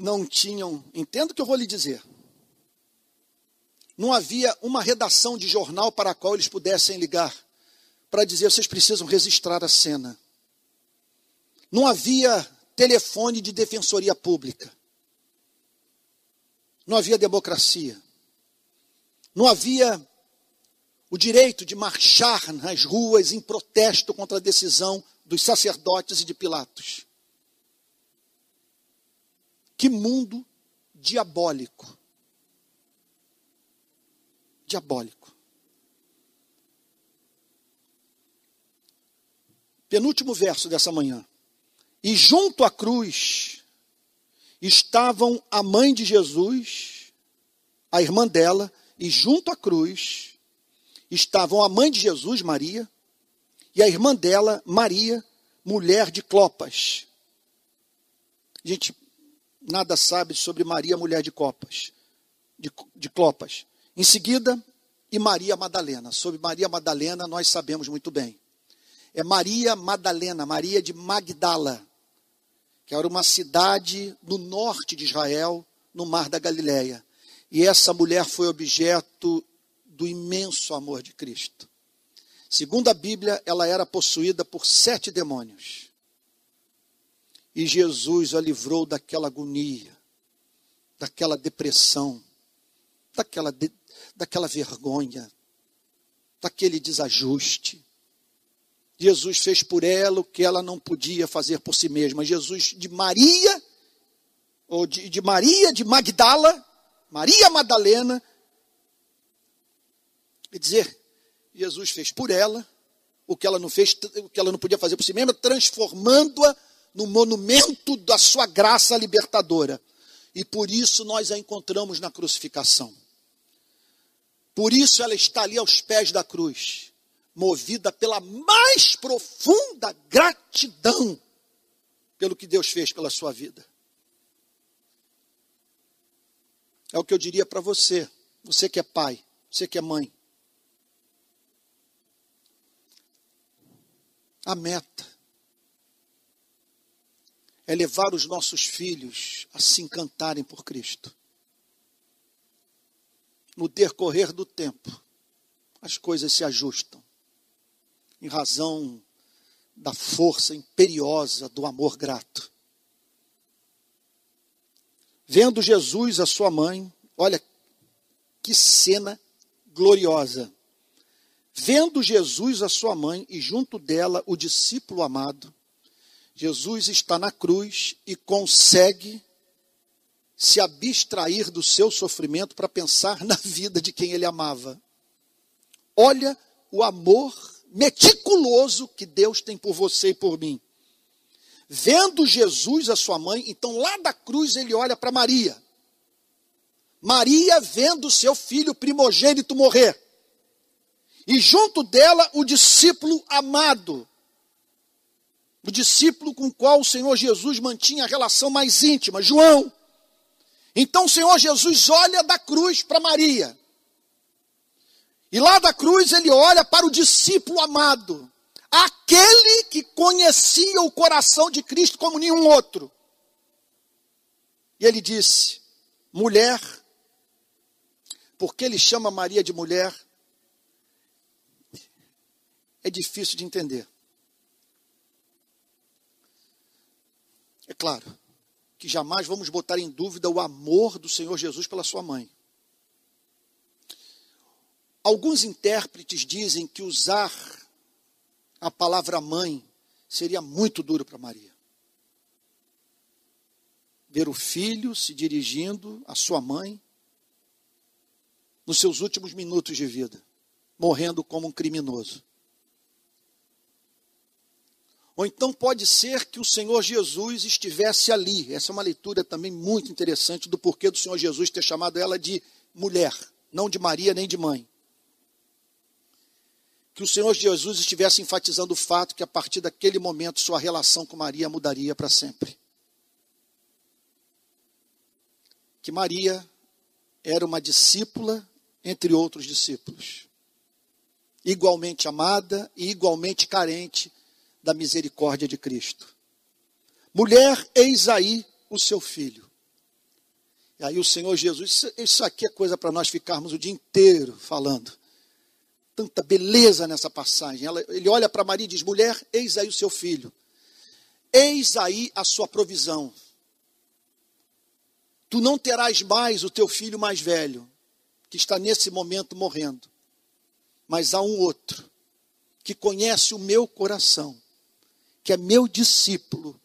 não tinham, entendo o que eu vou lhe dizer. Não havia uma redação de jornal para a qual eles pudessem ligar para dizer vocês precisam registrar a cena. Não havia telefone de defensoria pública não havia democracia, não havia o direito de marchar nas ruas em protesto contra a decisão dos sacerdotes e de Pilatos. Que mundo diabólico. Diabólico. Penúltimo verso dessa manhã. E junto à cruz estavam a mãe de Jesus, a irmã dela, e junto à cruz estavam a mãe de Jesus, Maria, e a irmã dela, Maria, mulher de Clopas. Gente nada sabe sobre Maria, mulher de Copas, de, de Clopas. Em seguida, e Maria Madalena. Sobre Maria Madalena nós sabemos muito bem. É Maria Madalena, Maria de Magdala, que era uma cidade no norte de Israel, no mar da Galileia. E essa mulher foi objeto do imenso amor de Cristo. Segundo a Bíblia, ela era possuída por sete demônios. E Jesus a livrou daquela agonia, daquela depressão, daquela, de, daquela vergonha, daquele desajuste. Jesus fez por ela o que ela não podia fazer por si mesma. Jesus de Maria, ou de, de Maria de Magdala, Maria Madalena, quer dizer, Jesus fez por ela o que ela não fez, o que ela não podia fazer por si mesma, transformando-a no monumento da sua graça libertadora. E por isso nós a encontramos na crucificação. Por isso ela está ali aos pés da cruz movida pela mais profunda gratidão pelo que Deus fez pela sua vida. É o que eu diria para você, você que é pai, você que é mãe. A meta é levar os nossos filhos a se encantarem por Cristo. No decorrer do tempo, as coisas se ajustam em razão da força imperiosa do amor grato. Vendo Jesus, a sua mãe, olha que cena gloriosa. Vendo Jesus, a sua mãe, e junto dela o discípulo amado, Jesus está na cruz e consegue se abstrair do seu sofrimento para pensar na vida de quem ele amava. Olha o amor meticuloso que Deus tem por você e por mim. Vendo Jesus, a sua mãe, então lá da cruz ele olha para Maria. Maria vendo seu filho primogênito morrer. E junto dela o discípulo amado. O discípulo com o qual o Senhor Jesus mantinha a relação mais íntima, João. Então o Senhor Jesus olha da cruz para Maria. E lá da cruz ele olha para o discípulo amado, aquele que conhecia o coração de Cristo como nenhum outro. E ele disse: mulher, porque ele chama Maria de mulher, é difícil de entender. Claro que jamais vamos botar em dúvida o amor do Senhor Jesus pela sua mãe. Alguns intérpretes dizem que usar a palavra mãe seria muito duro para Maria. Ver o filho se dirigindo à sua mãe nos seus últimos minutos de vida, morrendo como um criminoso. Ou então pode ser que o Senhor Jesus estivesse ali. Essa é uma leitura também muito interessante do porquê do Senhor Jesus ter chamado ela de mulher, não de Maria nem de mãe que o Senhor Jesus estivesse enfatizando o fato que a partir daquele momento sua relação com Maria mudaria para sempre. Que Maria era uma discípula entre outros discípulos, igualmente amada e igualmente carente da misericórdia de Cristo. Mulher, eis aí o seu filho. E aí o Senhor Jesus, isso aqui é coisa para nós ficarmos o dia inteiro falando tanta beleza nessa passagem. Ela, ele olha para Maria e diz: mulher, eis aí o seu filho, eis aí a sua provisão. Tu não terás mais o teu filho mais velho, que está nesse momento morrendo, mas há um outro que conhece o meu coração, que é meu discípulo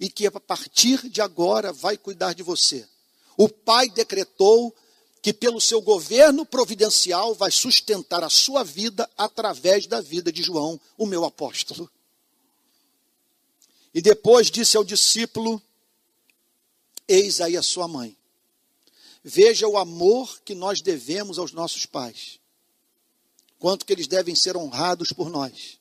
e que a partir de agora vai cuidar de você. O pai decretou que pelo seu governo providencial vai sustentar a sua vida através da vida de João, o meu apóstolo. E depois disse ao discípulo eis aí a sua mãe. Veja o amor que nós devemos aos nossos pais. Quanto que eles devem ser honrados por nós.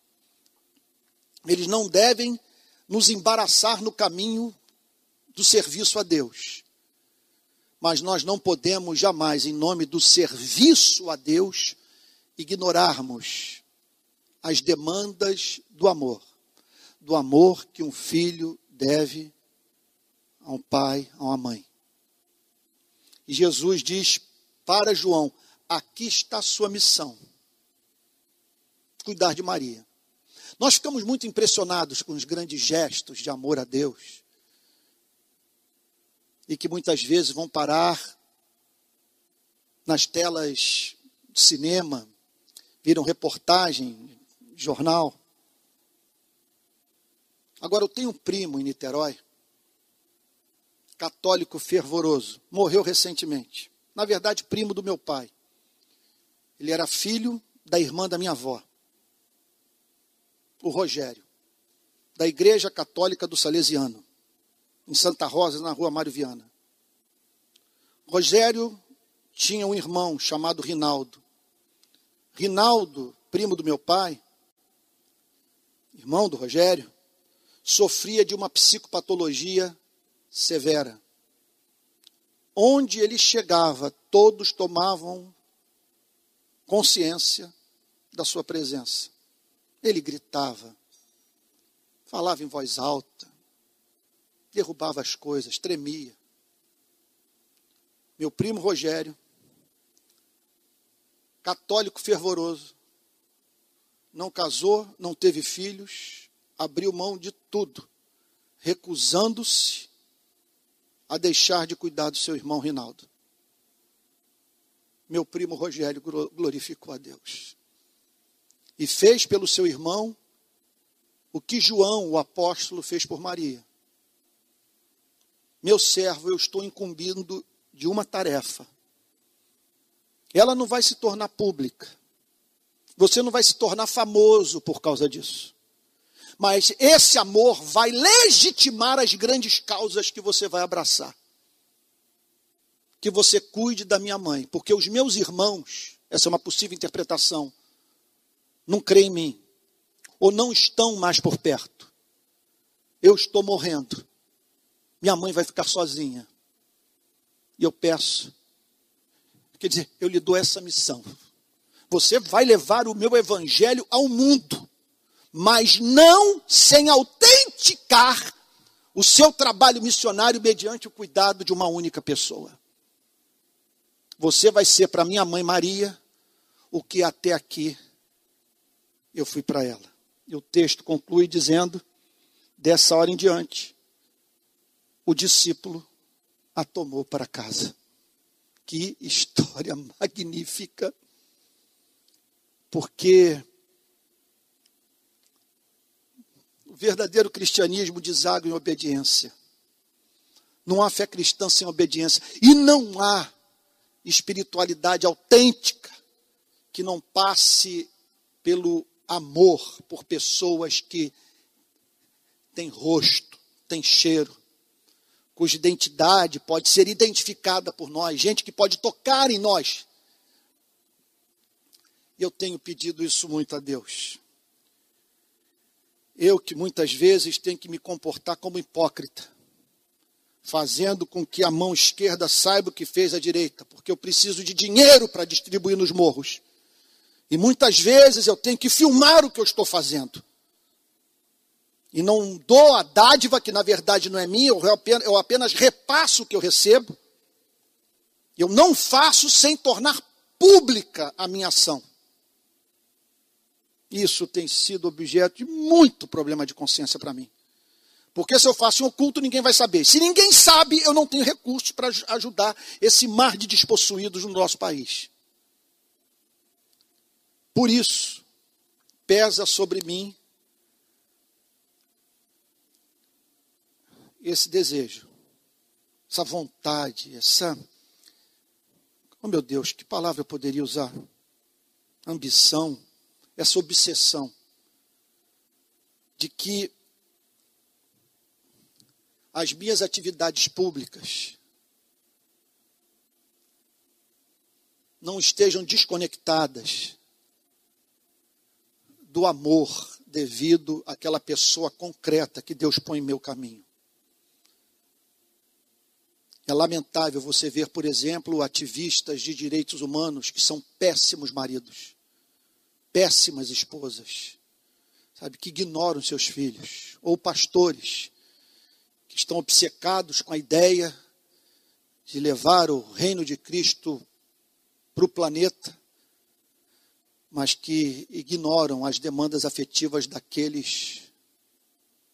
Eles não devem nos embaraçar no caminho do serviço a Deus. Mas nós não podemos jamais, em nome do serviço a Deus, ignorarmos as demandas do amor. Do amor que um filho deve a um pai, a uma mãe. E Jesus diz para João: aqui está a sua missão. Cuidar de Maria. Nós ficamos muito impressionados com os grandes gestos de amor a Deus. E que muitas vezes vão parar nas telas de cinema, viram reportagem, jornal. Agora, eu tenho um primo em Niterói, católico fervoroso, morreu recentemente. Na verdade, primo do meu pai. Ele era filho da irmã da minha avó, o Rogério, da Igreja Católica do Salesiano, em Santa Rosa, na rua Mário Viana. Rogério tinha um irmão chamado Rinaldo. Rinaldo, primo do meu pai, irmão do Rogério, sofria de uma psicopatologia severa. Onde ele chegava, todos tomavam consciência da sua presença. Ele gritava, falava em voz alta, derrubava as coisas, tremia. Meu primo Rogério, católico fervoroso, não casou, não teve filhos, abriu mão de tudo, recusando-se a deixar de cuidar do seu irmão Rinaldo. Meu primo Rogério glorificou a Deus. E fez pelo seu irmão o que João, o apóstolo, fez por Maria. Meu servo, eu estou incumbindo de uma tarefa. Ela não vai se tornar pública. Você não vai se tornar famoso por causa disso. Mas esse amor vai legitimar as grandes causas que você vai abraçar. Que você cuide da minha mãe, porque os meus irmãos, essa é uma possível interpretação, não creem em mim, ou não estão mais por perto. Eu estou morrendo. Minha mãe vai ficar sozinha. E eu peço, quer dizer, eu lhe dou essa missão. Você vai levar o meu evangelho ao mundo mas não sem autenticar o seu trabalho missionário mediante o cuidado de uma única pessoa. Você vai ser para minha mãe Maria o que até aqui eu fui para ela. E o texto conclui dizendo: dessa hora em diante, o discípulo a tomou para casa. Que história magnífica! Porque verdadeiro cristianismo deságua em obediência. Não há fé cristã sem obediência. E não há espiritualidade autêntica que não passe pelo amor por pessoas que têm rosto, têm cheiro, cuja identidade pode ser identificada por nós, gente que pode tocar em nós. Eu tenho pedido isso muito a Deus. Eu que muitas vezes tenho que me comportar como hipócrita, fazendo com que a mão esquerda saiba o que fez a direita, porque eu preciso de dinheiro para distribuir nos morros. E muitas vezes eu tenho que filmar o que eu estou fazendo. E não dou a dádiva, que na verdade não é minha, eu apenas, repasso o que eu recebo. Eu não faço sem tornar pública a minha ação. Isso tem sido objeto de muito problema de consciência para mim. Porque se eu faço um oculto, ninguém vai saber. Se ninguém sabe, eu não tenho recursos para ajudar esse mar de despossuídos no nosso país. Por isso, pesa sobre mim esse desejo, essa vontade, essa. Oh meu Deus, que palavra eu poderia usar? Ambição essa obsessão de que as minhas atividades públicas não estejam desconectadas do amor devido àquela pessoa concreta que Deus põe em meu caminho. É lamentável você ver, por exemplo, ativistas de direitos humanos que são péssimos maridos, péssimas esposas, sabe, que ignoram seus filhos, ou pastores que estão obcecados com a ideia de levar o reino de Cristo para o planeta, mas que ignoram as demandas afetivas daqueles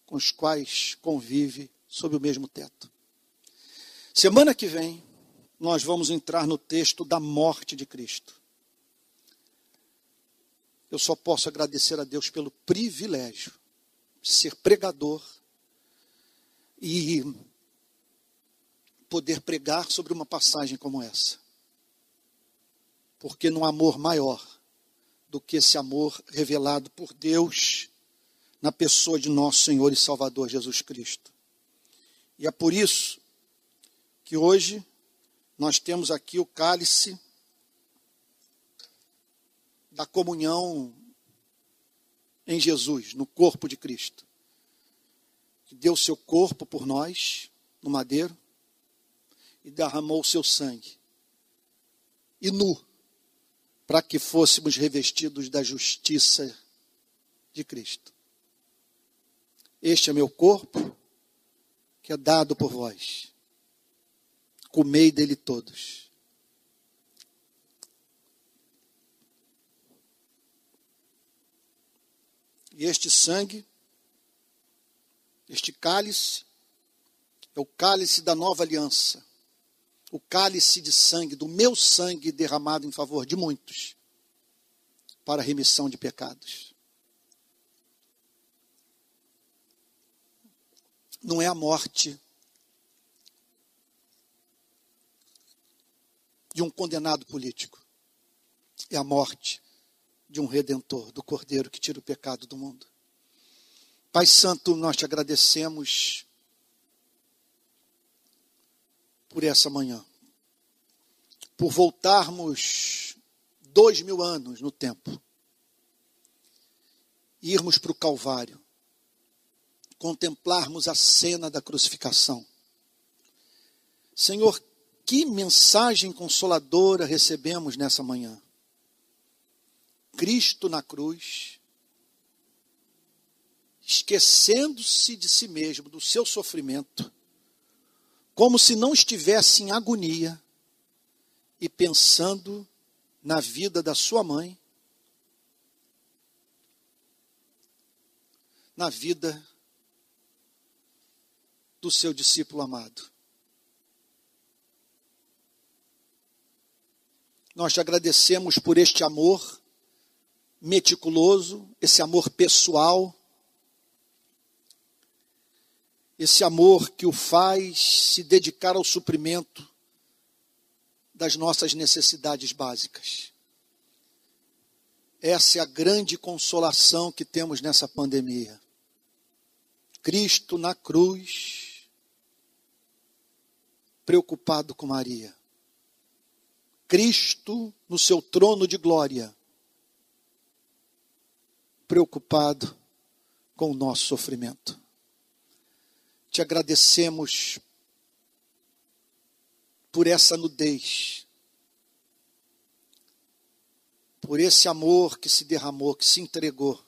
com os quais convive sob o mesmo teto. Semana que vem, nós vamos entrar no texto da morte de Cristo. Eu só posso agradecer a Deus pelo privilégio de ser pregador e poder pregar sobre uma passagem como essa. Porque há amor maior do que esse amor revelado por Deus na pessoa de nosso Senhor e Salvador Jesus Cristo. E é por isso que hoje nós temos aqui o cálice da comunhão em Jesus, no corpo de Cristo. Que deu seu corpo por nós no madeiro e derramou seu sangue. E nu, para que fôssemos revestidos da justiça de Cristo. Este é meu corpo, que é dado por vós comei dele todos. E este sangue, este cálice, é o cálice da nova aliança. O cálice de sangue, do meu sangue derramado em favor de muitos, para a remissão de pecados. Não é a morte de um condenado político. É a morte de um redentor, do Cordeiro que tira o pecado do mundo. Pai Santo, nós te agradecemos por essa manhã, por voltarmos dois mil anos no tempo, irmos para o Calvário, contemplarmos a cena da crucificação. Senhor, que mensagem consoladora recebemos nessa manhã. Cristo na cruz, esquecendo-se de si mesmo, do seu sofrimento, como se não estivesse em agonia e pensando na vida da sua mãe, na vida do seu discípulo amado. Nós te agradecemos por este amor meticuloso, esse amor pessoal, esse amor que o faz se dedicar ao suprimento das nossas necessidades básicas. Essa é a grande consolação que temos nessa pandemia. Cristo na cruz, preocupado com Maria. Cristo no seu trono de glória, preocupado com o nosso sofrimento. Te agradecemos por essa nudez, por esse amor que se derramou, que se entregou.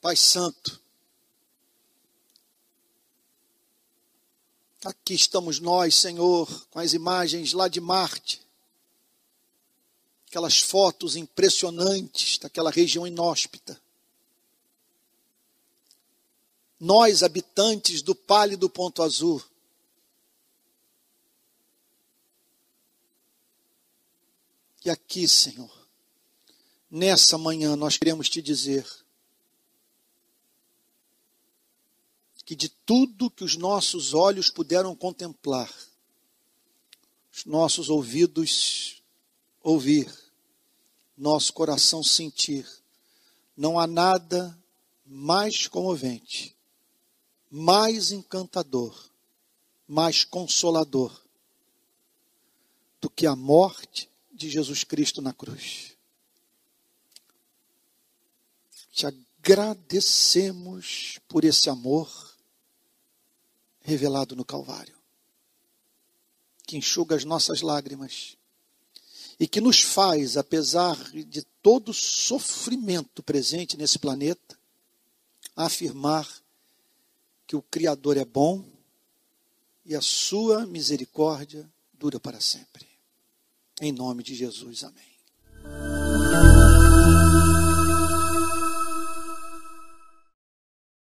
Pai Santo, Aqui estamos nós, Senhor, com as imagens lá de Marte. Aquelas fotos impressionantes daquela região inóspita. Nós, habitantes do pálido ponto azul. E aqui, Senhor, nessa manhã nós queremos te dizer que de tudo que os nossos olhos puderam contemplar, os nossos ouvidos ouvir, nosso coração sentir, não há nada mais comovente mais encantador, mais consolador do que a morte de Jesus Cristo na cruz. Te agradecemos por esse amor revelado no Calvário, que enxuga as nossas lágrimas e que nos faz, apesar de todo sofrimento presente nesse planeta, afirmar que o Criador é bom e a sua misericórdia dura para sempre. Em nome de Jesus, amém.